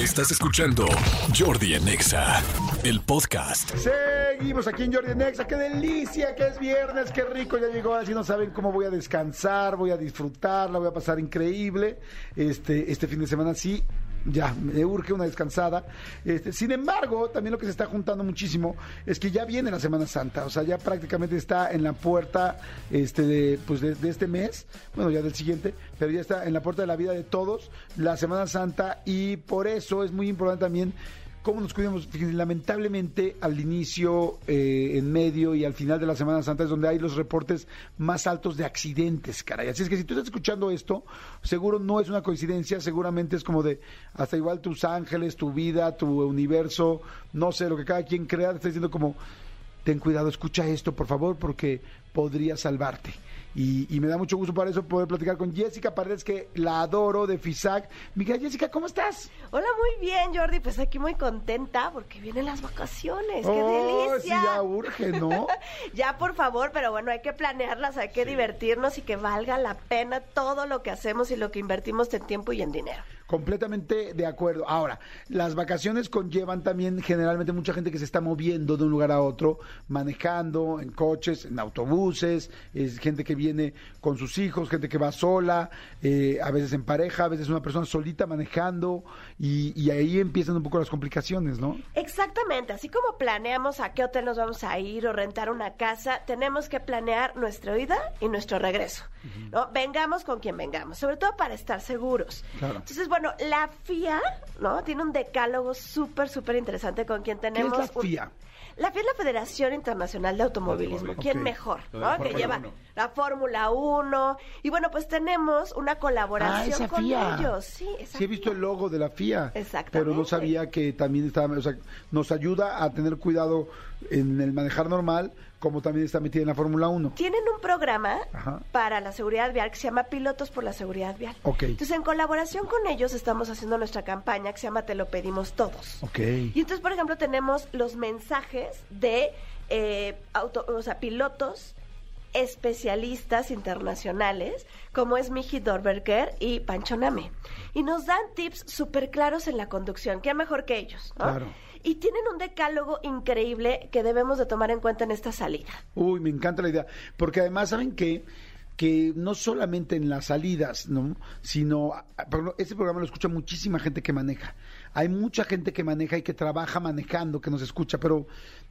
Estás escuchando Jordi en Exa, el podcast. Seguimos aquí en Jordi Nexa. ¡Qué delicia! ¡Que es viernes! ¡Qué rico! Ya llegó. Así no saben cómo voy a descansar, voy a disfrutar, la voy a pasar increíble. Este, este fin de semana sí ya, me urge una descansada. Este, sin embargo, también lo que se está juntando muchísimo es que ya viene la Semana Santa, o sea, ya prácticamente está en la puerta este, de, pues de, de este mes, bueno, ya del siguiente, pero ya está en la puerta de la vida de todos, la Semana Santa, y por eso es muy importante también cómo nos cuidamos. Lamentablemente al inicio, eh, en medio y al final de la Semana Santa es donde hay los reportes más altos de accidentes, caray. Así es que si tú estás escuchando esto, seguro no es una coincidencia, seguramente es como de hasta igual tus ángeles, tu vida, tu universo, no sé, lo que cada quien crea, te está diciendo como, ten cuidado, escucha esto, por favor, porque podría salvarte. Y, y me da mucho gusto para eso poder platicar con Jessica Paredes, que la adoro de FISAC. Miguel, Jessica, ¿cómo estás? Hola, muy bien, Jordi. Pues aquí muy contenta porque vienen las vacaciones. ¡Qué Oh, delicia! Sí, ya urge, ¿no? ya, por favor, pero bueno, hay que planearlas, hay que divertirnos y que valga la pena todo lo que hacemos y lo que invertimos en tiempo y en dinero. Completamente de acuerdo. Ahora, las vacaciones conllevan también generalmente mucha gente que se está moviendo de un lugar a otro, manejando en coches, en autobuses, es gente que viene con sus hijos, gente que va sola, eh, a veces en pareja, a veces una persona solita manejando y, y ahí empiezan un poco las complicaciones, ¿no? Exactamente, así como planeamos a qué hotel nos vamos a ir o rentar una casa, tenemos que planear nuestra ida y nuestro regreso. ¿no? Vengamos con quien vengamos, sobre todo para estar seguros. Claro. Entonces, bueno, la FIA, ¿no? Tiene un decálogo súper, súper interesante con quien ¿Qué es tenemos. la un- FIA? La FIA es la Federación Internacional de Automovilismo. ¿Quién mejor? ¿no? Que lleva Uno. la Fórmula 1. Y bueno, pues tenemos una colaboración con FIA. ellos. Sí, Sí he visto el logo de la FIA. Exactamente. Pero no sabía que también estaba, o sea, nos ayuda a tener cuidado en el manejar normal, como también está metida en la Fórmula 1. Tienen un programa Ajá. para la seguridad vial que se llama Pilotos por la Seguridad Vial. Ok. Entonces, en colaboración con ellos estamos haciendo nuestra campaña que se llama Te lo pedimos todos. Ok. Y entonces, por ejemplo, tenemos los mensajes de eh, auto- o sea, pilotos especialistas internacionales, como es Miji Dorberger y Pancho Name. Y nos dan tips súper claros en la conducción. ¿Qué mejor que ellos? ¿no? Claro. Y tienen un decálogo increíble que debemos de tomar en cuenta en esta salida. Uy, me encanta la idea. Porque además, ¿saben qué? Que no solamente en las salidas, ¿no? Sino, ah, este programa lo escucha muchísima gente que maneja. Hay mucha gente que maneja y que trabaja manejando, que nos escucha, pero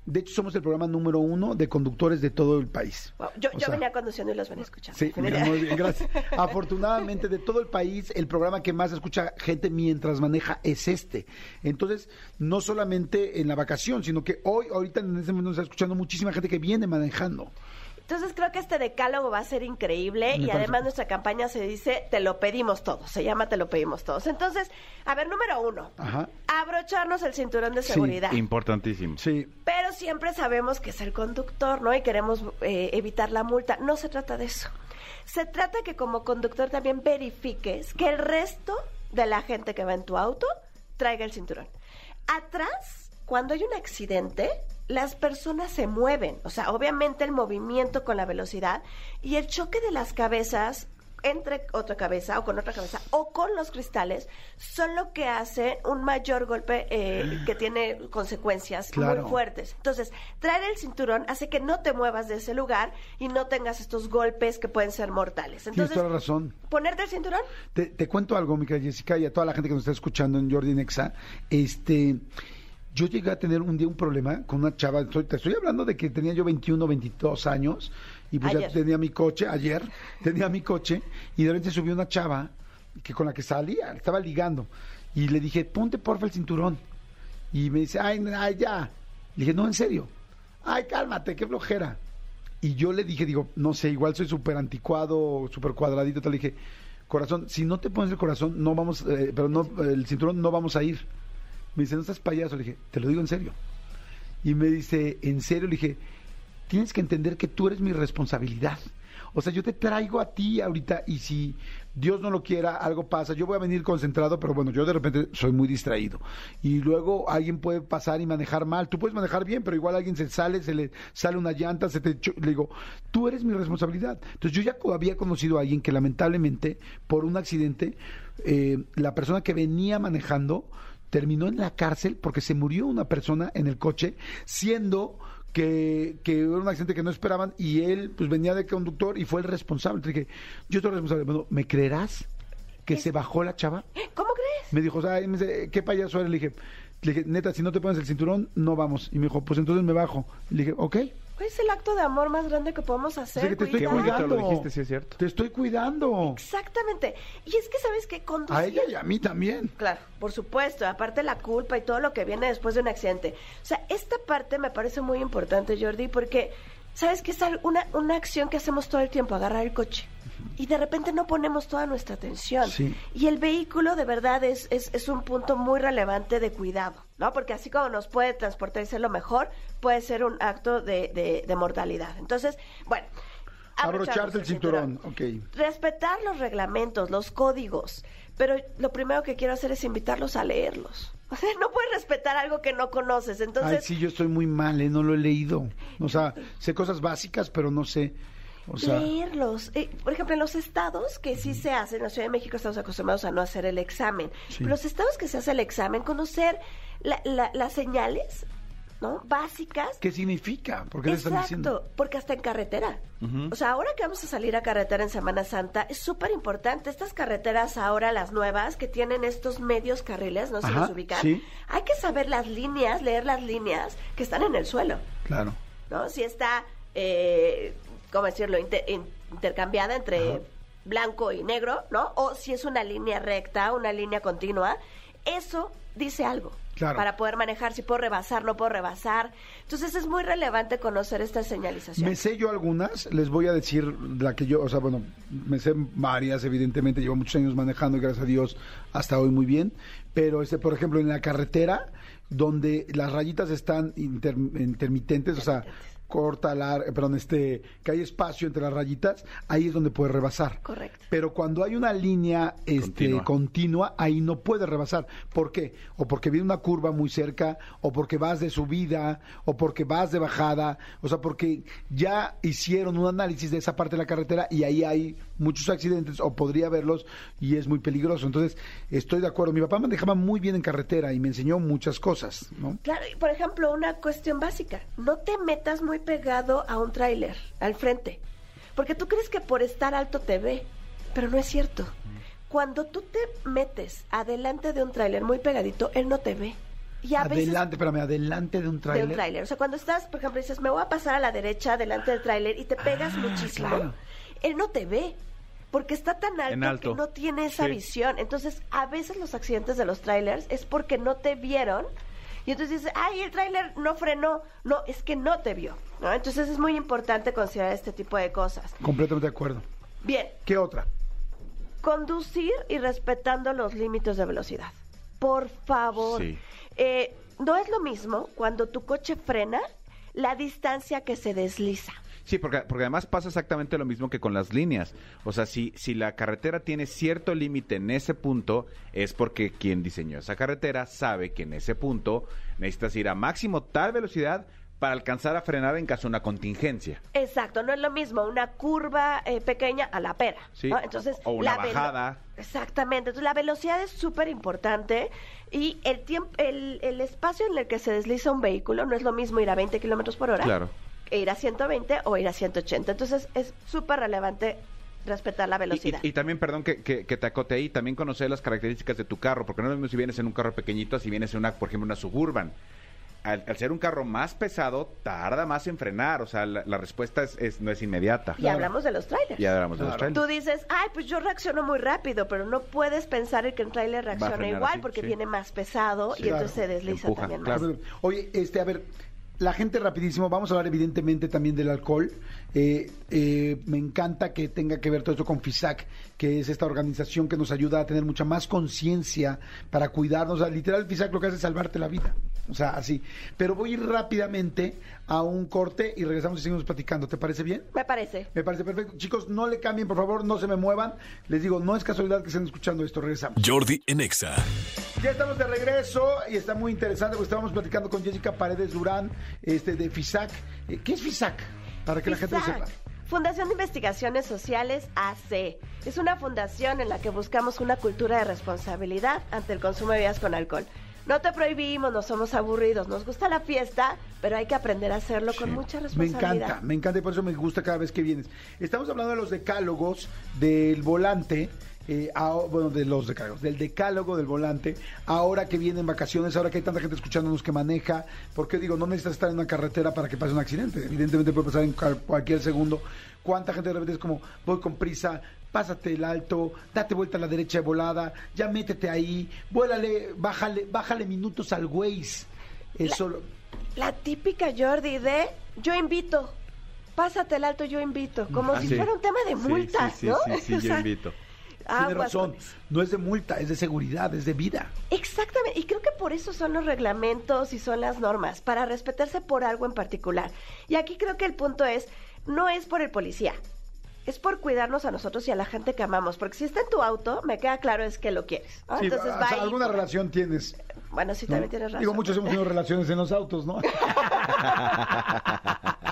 de hecho somos el programa número uno de conductores de todo el país. Wow, Yo, yo sea, venía conduciendo y los venía escuchando. Sí, mira, muy bien, gracias. Afortunadamente, de todo el país, el programa que más escucha gente mientras maneja es este. Entonces, no solamente en la vacación, sino que hoy, ahorita en este momento, nos está escuchando muchísima gente que viene manejando. Entonces creo que este decálogo va a ser increíble Me y parece. además nuestra campaña se dice Te lo pedimos todos, se llama Te lo pedimos todos. Entonces, a ver, número uno, Ajá. abrocharnos el cinturón de Sí, seguridad. Importantísimo. Sí, Pero siempre sabemos que es el conductor, ¿no? Y queremos eh, evitar la multa. No se trata de eso. Se trata que como conductor también verifiques que el resto de la gente que va en tu auto traiga el cinturón. Atrás, cuando hay un accidente, las personas se mueven. O sea, obviamente el movimiento con la velocidad y el choque de las cabezas entre otra cabeza o con otra cabeza o con los cristales son lo que hace un mayor golpe eh, que tiene consecuencias Claro. muy fuertes. Entonces, traer el cinturón hace que no te muevas de ese lugar y no tengas estos golpes que pueden ser mortales. tienes Entonces, toda la razón. ponerte el cinturón Te, te cuento algo, mi querida Jessica, y a toda la gente que nos está escuchando en Jordi Nexa. Este, yo llegué a tener un día un problema con una chava. estoy- te estoy hablando de que tenía yo 21, 22 años y pues ya tenía mi coche, ayer tenía mi coche y de repente subió una chava que con la que salía, estaba ligando y le dije, ponte porfa el cinturón. Y me dice, ay, ay, ya. Le dije, no, en serio. Ay, cálmate, qué flojera. Y yo le dije, digo, no sé, igual soy súper anticuado, súper cuadradito. Te le dije, corazón, si no te pones el corazón, no vamos, eh, pero no, el cinturón no vamos a ir. Me dice, no estás payaso. Le dije, te lo digo en serio. Y me dice, ¿en serio? Le dije, tienes que entender que tú eres mi responsabilidad. O sea, yo te traigo a ti ahorita y si Dios no lo quiera, algo pasa. Yo voy a venir concentrado, pero bueno, yo de repente soy muy distraído. Y luego alguien puede pasar y manejar mal. Tú puedes manejar bien, pero igual alguien se sale, se le sale una llanta, se te... Le digo, tú eres mi responsabilidad. Entonces yo ya había conocido a alguien que lamentablemente, por un accidente, eh, la persona que venía manejando terminó en la cárcel porque se murió una persona en el coche, siendo que, que era un accidente que no esperaban y él pues venía de conductor y fue el responsable. Entonces dije, yo soy responsable. Bueno, ¿me creerás que se bajó la chava? ¿Cómo crees? Me dijo, o sea, ¿qué payaso eres? Le dije, le dije, neta, si no te pones el cinturón, no vamos. Y me dijo, pues entonces me bajo. Le dije, ok. Es el acto de amor más grande que podemos O hacer. sea, que te estoy Qué cuidar. bonito cuidando. lo dijiste, sí es cierto. Te estoy cuidando. Exactamente. Y es que sabes que conducir... A ella y a mí también. Claro, por supuesto, aparte la culpa y todo lo que viene después de un accidente. O sea, esta parte me parece muy importante, Jordi, porque sabes que es una, una acción que hacemos todo el tiempo, agarrar el coche. Y de repente no ponemos toda nuestra atención. Sí. Y el vehículo de verdad es, es, es un punto muy relevante de cuidado, ¿no? Porque así como nos puede transportar y ser lo mejor, puede ser un acto de, de, de mortalidad. Entonces, bueno. Abrocharte el cinturón. Ok. Respetar los reglamentos, los códigos, pero lo primero que quiero hacer es invitarlos a leerlos. O sea, no puedes respetar algo que no conoces. Entonces, Ay, sí, yo estoy muy mal, ¿eh? no lo he leído. O sea, sé cosas básicas, pero no sé. O sea, leerlos. Eh, por ejemplo, en los estados que sí se hacen, en la Ciudad de México estamos acostumbrados a no hacer el examen. Sí. Pero los estados que se hace el examen, conocer la- la- las señales, ¿no? Básicas. ¿qué significa? ¿Por qué le están diciendo? Exacto, porque hasta en carretera. O sea, ahora que vamos a salir a carretera en Semana Santa, es súper importante. Estas carreteras ahora, las nuevas, que tienen estos medios carriles, no se los ubican. sí. Hay que saber las líneas, leer las líneas que están en el suelo. Claro. ¿no? Si está, eh, ¿cómo decirlo?, Inter- in- intercambiada entre blanco y negro, ¿no? O si es una línea recta, una línea continua, eso dice algo. Claro. Para poder manejar, si puedo rebasar, no puedo rebasar. Entonces es muy relevante conocer esta señalización. Me sé yo algunas, les voy a decir la que yo, o sea, bueno, me sé varias, evidentemente, llevo muchos años manejando y gracias a Dios hasta hoy muy bien, pero este, por ejemplo, en la carretera, donde las rayitas están inter- intermitentes, o sea, corta, lar- eh, perdón, este, que hay espacio entre las rayitas, ahí es donde puedes rebasar. Correcto. Pero cuando hay una línea este, Continua. continua, ahí no puedes rebasar. ¿Por qué? O porque viene una curva muy cerca, o porque vas de subida, o porque vas de bajada, o sea, porque ya hicieron un análisis de esa parte de la carretera y ahí hay muchos accidentes, o podría haberlos, y es muy peligroso. Entonces, estoy de acuerdo. Mi papá manejaba muy bien en carretera y me enseñó muchas cosas, ¿no? Claro, y por ejemplo, una cuestión básica, no te metas muy pegado a un tráiler, al frente, porque tú crees que por estar alto te ve, pero no es cierto. Cuando tú te metes adelante de un tráiler muy pegadito, él no te ve. Y a veces Adelante, espérame, adelante de un de tráiler. un tráiler. O sea, cuando estás, por ejemplo, dices, me voy a pasar a la derecha delante del tráiler y te pegas muchísimo, Ah, claro. él no te ve. Porque está tan alto, que no tiene esa Sí. visión. Entonces, a veces los accidentes de los trailers es porque no te vieron. Y entonces dices, ay, el tráiler no frenó. No, es que no te vio. ¿no? Entonces es muy importante considerar este tipo de cosas. Completamente de acuerdo. Bien, ¿Qué otra? conducir y respetando los límites de velocidad. Por favor. Sí. Eh, no es lo mismo cuando tu coche frena la distancia que se desliza. Sí, porque, porque además pasa exactamente lo mismo que con las líneas. O sea, si, si la carretera tiene cierto límite en ese punto, es porque quien diseñó esa carretera sabe que en ese punto necesitas ir a máximo tal velocidad para alcanzar a frenar en caso de una contingencia. Exacto, no es lo mismo una curva eh, pequeña a la pera. Sí, ¿no? Entonces, o una la bajada. Exactamente, entonces la velocidad es súper importante y el tiempo, el, el espacio en el que se desliza un vehículo no es lo mismo ir a 20 kilómetros por hora Claro. Ir a 120 o ir a 180. Entonces es súper relevante respetar la Y, velocidad. y- y también, perdón que, que, que te acote ahí, también conocer las características de tu carro, porque no es lo mismo si vienes en un carro pequeñito, si vienes en una, por ejemplo, una suburban. Al, al ser un carro más pesado, tarda más en frenar, o sea, la, la respuesta es, es- no es inmediata. Y hablamos de los trailers. Ya hablamos de los trailers. Tú dices, ay, pues yo reacciono muy rápido, pero no puedes pensar en que el trailer reacciona igual así, porque sí. viene más pesado Sí, y entonces se desliza Empuja, también claro. más. Oye, este, a ver, la gente rapidísimo, vamos a hablar evidentemente también del alcohol. Eh, eh, me encanta que tenga que ver todo esto con FISAC, que es esta organización que nos ayuda a tener mucha más conciencia para cuidarnos. O sea, literal, FISAC lo que hace es salvarte la vida. O sea, así. Pero voy a ir rápidamente a un corte y regresamos y seguimos platicando. ¿Te parece bien? Me parece. Me parece perfecto. Chicos, no le cambien, por favor, no se me muevan. Les digo, no es casualidad que estén escuchando esto. Regresamos. Jordi en Exa. Ya estamos de regreso y está muy interesante porque estábamos platicando con Jessica Paredes Durán este, de FISAC. Eh, ¿Qué es FISAC? Para que la gente lo sepa. Fundación de Investigaciones Sociales AC. Es una fundación en la que buscamos una cultura de responsabilidad ante el consumo de bebidas con alcohol. No te prohibimos, no somos aburridos, nos gusta la fiesta, pero hay que aprender a hacerlo con mucha Me responsabilidad. encanta, me encanta y por eso me gusta cada vez que vienes. Estamos hablando de los decálogos del volante. Eh, a- bueno, de los decálogos, del decálogo del volante, ahora que vienen vacaciones, ahora que hay tanta gente escuchándonos que maneja, porque digo, no necesitas estar en una carretera para que pase un accidente, evidentemente puede pasar en cual- cualquier segundo. ¿Cuánta gente de repente es como, voy con prisa, pásate el alto, date vuelta a la derecha de volada, ya métete ahí, vuélale, bájale, bájale minutos al Waze. Eso, lo- La típica Jordi de yo invito. Pásate el alto, yo invito. Como Ah, si sí. fuera un tema de multas, sí, sí, ¿no? sí, sí, O yo sea, tiene razón, no es de multa, es de seguridad, es de vida. Exactamente, y creo que por eso son los reglamentos y son las normas, para respetarse por algo en particular. Y aquí creo que el punto es, no es por el policía, es por cuidarnos a nosotros y a la gente que amamos, porque si está en tu auto, me queda claro es que lo quieres. ¿no? Sí, Entonces o sea, alguna relación tienes. Bueno, sí, ¿no? también tienes razón. Digo, muchos hemos tenido relaciones en los autos, ¿no?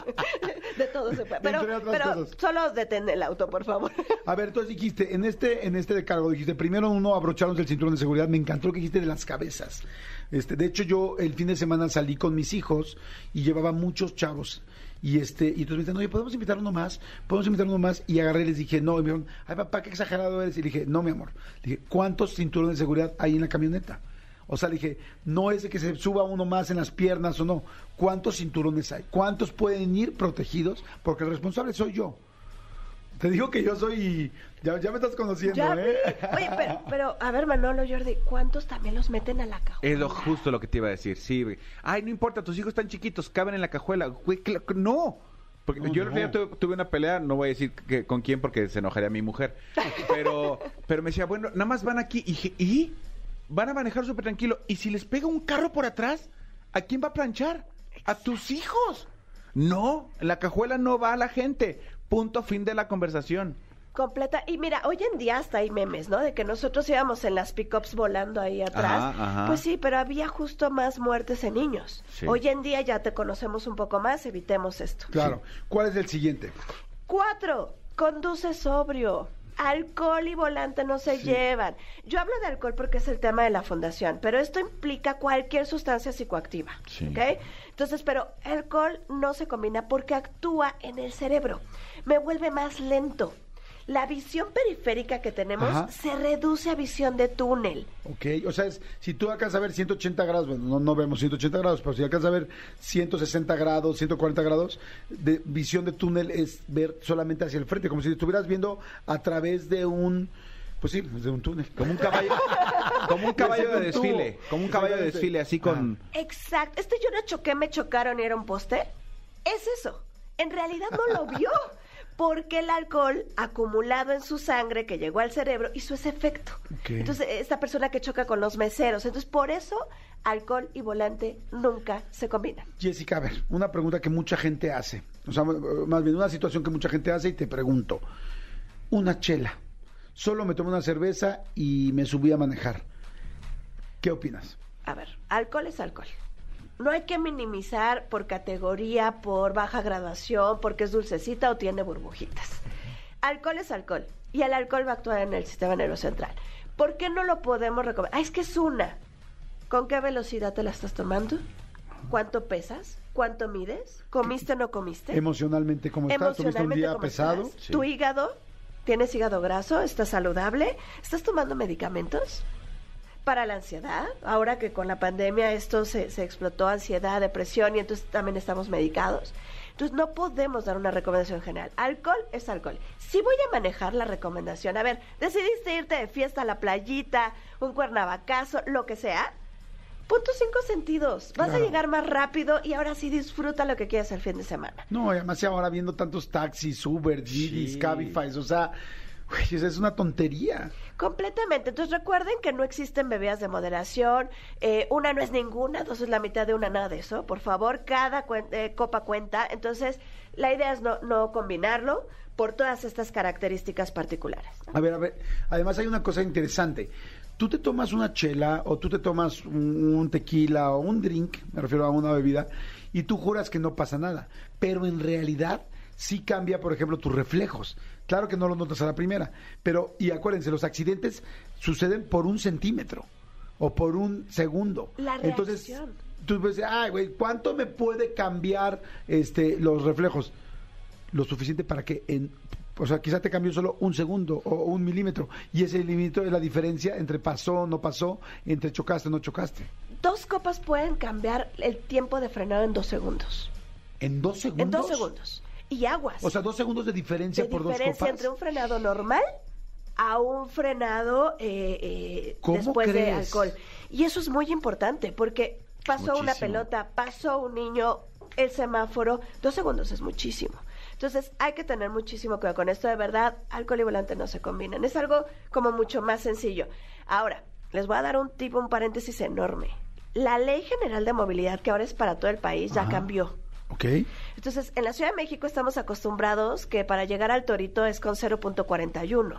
De todo se puede. Pero, pero cosas. solo detén el auto, por favor. A ver, entonces dijiste, en este, en este descargo, dijiste, primero uno, abrocharnos el cinturón de seguridad. Me encantó lo que dijiste de las cabezas. Este, de hecho, yo el fin de semana salí con mis hijos y llevaba muchos chavos. Y este, y entonces me dijeron, oye, ¿podemos invitar uno más? ¿Podemos invitar uno más? Y agarré y les dije, no, y me dijeron, ay papá, qué exagerado eres. Y dije, no, mi amor. Le dije, ¿cuántos cinturones de seguridad hay en la camioneta? O sea, le dije, no es de que se suba uno más en las piernas o no. ¿Cuántos cinturones hay? ¿Cuántos pueden ir protegidos? Porque el responsable soy yo. Te digo que yo soy. Ya, ya me estás conociendo, Ya ¿eh? Oye, pero, pero, a ver, Manolo, Jordi, ¿cuántos también los meten a la cajuela? Es lo justo lo que te iba a decir, sí. güey. Ay, no importa, tus hijos están chiquitos, caben en la cajuela. Güey, claro que no. Porque No, yo el no. tuve, tuve una pelea, no voy a decir que- con quién porque se enojaría mi mujer. Pero, pero me decía, bueno, nada más van aquí y, dije, ¿y? Van a manejar súper tranquilo. ¿Y si les pega un carro por atrás? ¿A quién va a planchar? A tus hijos. No, en la cajuela no va la gente. Punto fin de la conversación. Completa. Y mira, hoy en día hasta hay memes, ¿no? De que nosotros íbamos en las pickups volando ahí atrás. Ajá, ajá. Pues sí, pero había justo más muertes en niños. Sí. Hoy en día ya te conocemos un poco más, evitemos esto. Claro. ¿Cuál es el siguiente? Cuatro, conduce sobrio. Alcohol y volante no se llevan. Yo hablo de alcohol porque es el tema de la fundación, pero esto implica cualquier sustancia psicoactiva. Sí. ¿ok? Entonces, pero alcohol no se combina porque actúa en el cerebro. Me vuelve más lento. La visión periférica que tenemos Ajá. se reduce a visión de túnel. Ok, o sea, es, si tú alcanzas a ver 180 grados, bueno, no, no vemos 180 grados, pero si alcanzas a ver 160 grados, 140 grados, de visión de túnel es ver solamente hacia el frente, como si estuvieras viendo a través de un, pues sí, de un túnel. Como un caballo, como un caballo de desfile. Como un caballo de desfile, así con... Exacto. Este yo no choqué, me chocaron y era un poste. Es eso. En realidad no lo vio. Porque el alcohol acumulado en su sangre que llegó al cerebro hizo ese efecto. Entonces, esta persona que choca con los meseros. Entonces, por eso, alcohol y volante nunca se combinan. Jessica, a ver, una pregunta que mucha gente hace, o sea, más bien una situación que mucha gente hace y te pregunto, una chela, solo me tomé una cerveza y me subí a manejar, ¿qué opinas? A ver, alcohol es alcohol. No hay que minimizar por categoría, por baja graduación, porque es dulcecita o tiene burbujitas. Alcohol es alcohol y el alcohol va a actuar en el sistema nervioso central. ¿Por qué no lo podemos recomendar? Ah, es que es una. ¿Con qué velocidad te la estás tomando? ¿Cuánto pesas? ¿Cuánto mides? ¿Comiste o no comiste? Emocionalmente, ¿cómo estás? ¿Tuviste un día ¿cómo pesado? Sí. ¿Tu hígado? ¿Tienes hígado graso? ¿Estás saludable? ¿Estás tomando medicamentos? Para la ansiedad, ahora que con la pandemia esto se, se explotó, ansiedad, depresión, y entonces también estamos medicados. Entonces no podemos dar una recomendación general. Alcohol es alcohol. Si voy a manejar la recomendación, a ver, decidiste irte de fiesta a la playita, un cuernavacazo, lo que sea, punto cinco sentidos. Vas a Claro. llegar más rápido y ahora sí disfruta lo que quieras el fin de semana. No, y además ahora viendo tantos taxis, Uber, Didis, Sí. Cabify, o sea, es una tontería. Completamente. Entonces recuerden que no existen bebidas de moderación. eh, una no es ninguna, dos es la mitad de una, nada de eso. Por favor, cada cuen- eh, copa cuenta. Entonces, la idea es no, no combinarlo por todas estas características particulares. ¿no? A ver, a ver, además hay una cosa interesante. Tú te tomas una chela o tú te tomas un, un tequila o un drink, me refiero a una bebida, y tú juras que no pasa nada, pero en realidad sí cambia, por ejemplo, tus reflejos. Claro que no lo notas a la primera, pero, y acuérdense, los accidentes suceden por un centímetro. o por un segundo. La Entonces, reacción. tú ves, ay, güey, ¿cuánto me puede cambiar este los reflejos? Lo suficiente para que en o sea, quizá te cambió solo un segundo o un milímetro. Y ese milímetro es la diferencia entre pasó, no pasó, entre chocaste, no chocaste. Dos copas pueden cambiar el tiempo de frenado en dos segundos. ¿En dos segundos? En dos segundos. Y aguas. O sea, dos segundos de diferencia de por diferencia dos copas. entre un frenado normal a un frenado eh, eh, ¿Cómo después de crees? alcohol. Y eso es muy importante porque pasó una pelota, pasó un niño, el semáforo, dos segundos es muchísimo. Entonces hay que tener muchísimo cuidado con esto. De verdad, alcohol y volante no se combinan. Es algo como mucho más sencillo. Ahora, les voy a dar un tipo, un paréntesis enorme. La Ley General de Movilidad, que ahora es para todo el país, ya cambió. Ok. Entonces, en la Ciudad de México estamos acostumbrados que para llegar al Torito es con 0.41.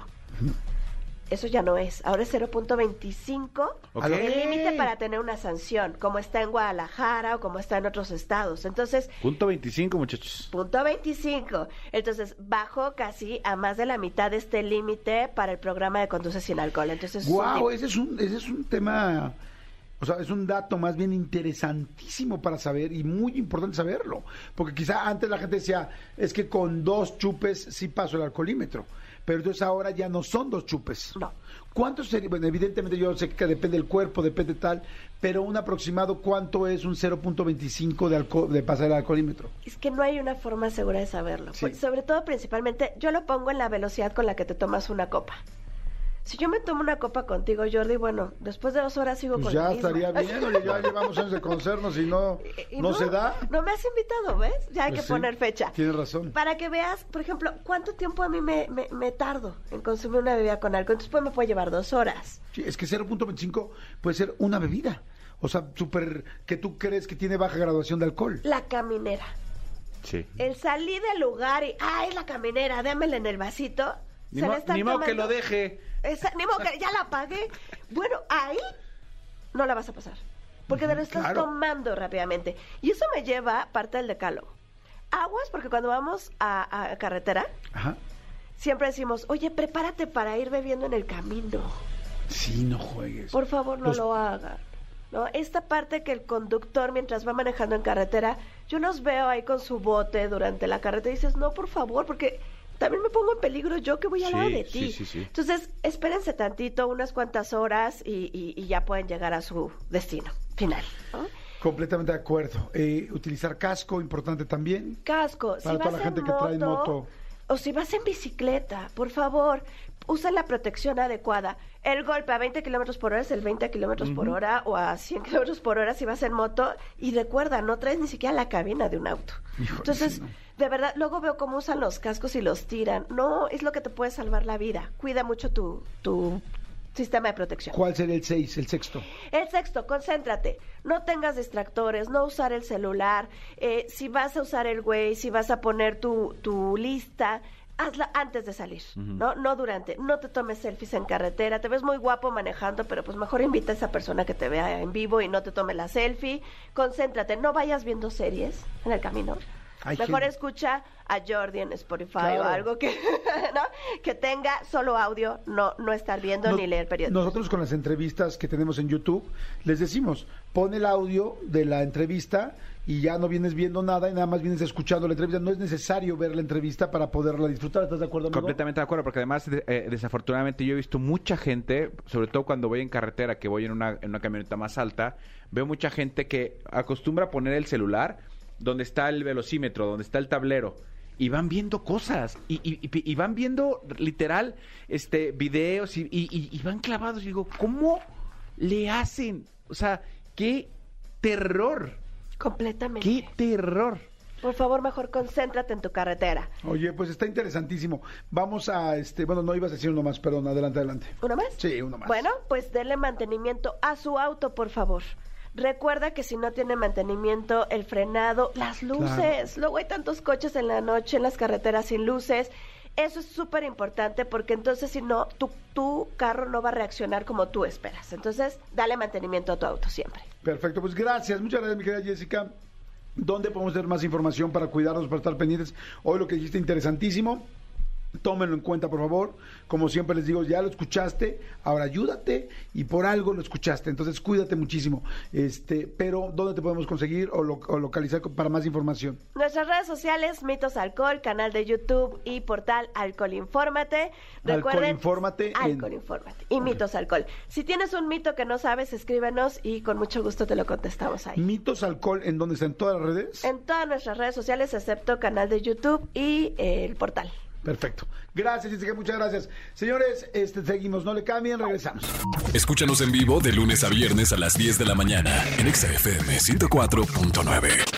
Eso ya no es. Ahora es 0.25 Ok. el límite para tener una sanción, como está en Guadalajara o como está en otros estados. Entonces, Punto 25, muchachos. punto 25. Entonces, bajó casi a más de la mitad de este límite para el programa de Conduce sin alcohol. Entonces, es un Wow, ese es un, ese es un tema, o sea, es un dato más bien interesantísimo para saber y muy importante saberlo, porque quizá antes la gente decía, es que con dos chupes sí paso el alcoholímetro, pero entonces ahora ya no son dos chupes. No. ¿Cuánto sería? Bueno, evidentemente yo sé que depende del cuerpo, depende tal, pero un aproximado, ¿cuánto es un 0.25 de, alcohol, de pasar el alcoholímetro? Es que no hay una forma segura de saberlo. Sí. Por- Sobre todo, principalmente, yo lo pongo en la velocidad con la que te tomas una copa. Si yo me tomo una copa contigo, Jordi, bueno, después de dos horas sigo Pues con ya estaría bien, oye, ya llevamos años de conocernos y no, Y- y no, se da. No me has invitado, ¿ves? Ya hay Pues que sí, poner fecha. Tienes razón. Para que veas, por ejemplo, cuánto tiempo a mí me, me- me tardo en consumir una bebida con alcohol. Entonces, pues me puede llevar dos horas. Sí, es que 0.25 puede ser una bebida. O sea, súper que tú crees que tiene baja graduación de alcohol. La caminera. Sí. El salir del lugar y, ay, la caminera, démela en el vasito. Ni, mo- ni modo que lo deje. Esa- ni modo que ya la pagué. Bueno, ahí no la vas a pasar. Porque te lo estás claro. tomando rápidamente. Y eso me lleva a parte del decálogo. Aguas, porque cuando vamos a, a carretera, Ajá. siempre decimos, oye, prepárate para ir bebiendo en el camino. Sí, no juegues. Por favor, no Los- lo hagan. ¿No? Esta parte que el conductor, mientras va manejando en carretera, yo los veo ahí con su bote durante la carretera y dices, no, por favor, porque también me pongo en peligro yo que voy al Sí, lado de ti. sí, sí. Entonces, espérense tantito, unas cuantas horas y, y- y ya pueden llegar a su destino final. ¿no? Completamente de acuerdo. Eh, utilizar casco, importante también. Casco, si Para toda vas la gente en que trae moto. o si vas en bicicleta, por favor, usa la protección adecuada. El golpe a 20 kilómetros por hora es el 20 kilómetros por hora o a 100 kilómetros por hora si vas en moto. Y recuerda, no traes ni siquiera la cabina de un auto. Híjole, Entonces, sí, no. de verdad, luego veo cómo usan los cascos y los tiran. No, es lo que te puede salvar la vida. Cuida mucho tu, tu sistema de protección. ¿Cuál sería el 6, el sexto? El sexto, concéntrate. No tengas distractores, no usar el celular. Eh, si vas a usar el Waze, si vas a poner tu, tu lista, hazla antes de salir, ¿no? No durante. No te tomes selfies en carretera. Te ves muy guapo manejando, pero pues mejor invita a esa persona que te vea en vivo y no te tome la selfie. Concéntrate. No vayas viendo series en el camino. Mejor escucha a Jordi en Spotify Claro. o algo que, ¿no? que tenga solo audio, no, no estar viendo ni leer periódicos. Nosotros con las entrevistas que tenemos en YouTube, les decimos, pon el audio de la entrevista y ya no vienes viendo nada y nada más vienes escuchando la entrevista. No es necesario ver la entrevista para poderla disfrutar. ¿Estás de acuerdo, amigo? Completamente de acuerdo, porque además, de- eh, desafortunadamente, yo he visto mucha gente, sobre todo cuando voy en carretera, que voy en una, en una camioneta más alta, veo mucha gente que acostumbra a poner el celular donde está el velocímetro, donde está el tablero. Y van viendo cosas, y, y- y- y van viendo literal este videos y, y- y- y van clavados. Y digo, ¿cómo le hacen? O sea, qué terror, Completamente. qué terror. Por favor, mejor concéntrate en tu carretera. Oye, pues está interesantísimo. Vamos a, este, bueno, no ibas a decir uno más, perdón, adelante, adelante. ¿Uno más? Sí, uno más. Bueno, pues denle mantenimiento a su auto, por favor. Recuerda que si no tiene mantenimiento, el frenado, las luces. Luego hay tantos coches en la noche en las carreteras sin luces. Eso es súper importante porque entonces si no, tu, tu carro no va a reaccionar como tú esperas. Entonces, dale mantenimiento a tu auto siempre. Perfecto, pues gracias, muchas gracias, mi querida Jessica. ¿Dónde podemos tener más información para cuidarnos, para estar pendientes? Hoy lo que dijiste interesantísimo. Tómenlo en cuenta, por favor. Como siempre les digo, ya lo escuchaste, ahora ayúdate y por algo lo escuchaste. Entonces, cuídate muchísimo. Este, pero ¿dónde te podemos conseguir o, lo- o localizar para más información? Nuestras redes sociales, Mitos Alcohol, canal de YouTube y portal Alcohol Infórmate. Recuerden, Alcohol Infórmate en- Alcohol Infórmate y Mitos Alcohol. Si tienes un mito que no sabes, escríbenos y con mucho gusto te lo contestamos ahí. Mitos Alcohol, ¿en dónde está? ¿En todas las redes? En todas nuestras redes sociales, excepto canal de YouTube y eh, el portal. Perfecto. Gracias, Jessica, muchas gracias. Señores, este, seguimos, no le cambien, regresamos. Escúchanos en vivo de lunes a viernes a las 10 de la mañana en Exa FM 104.9.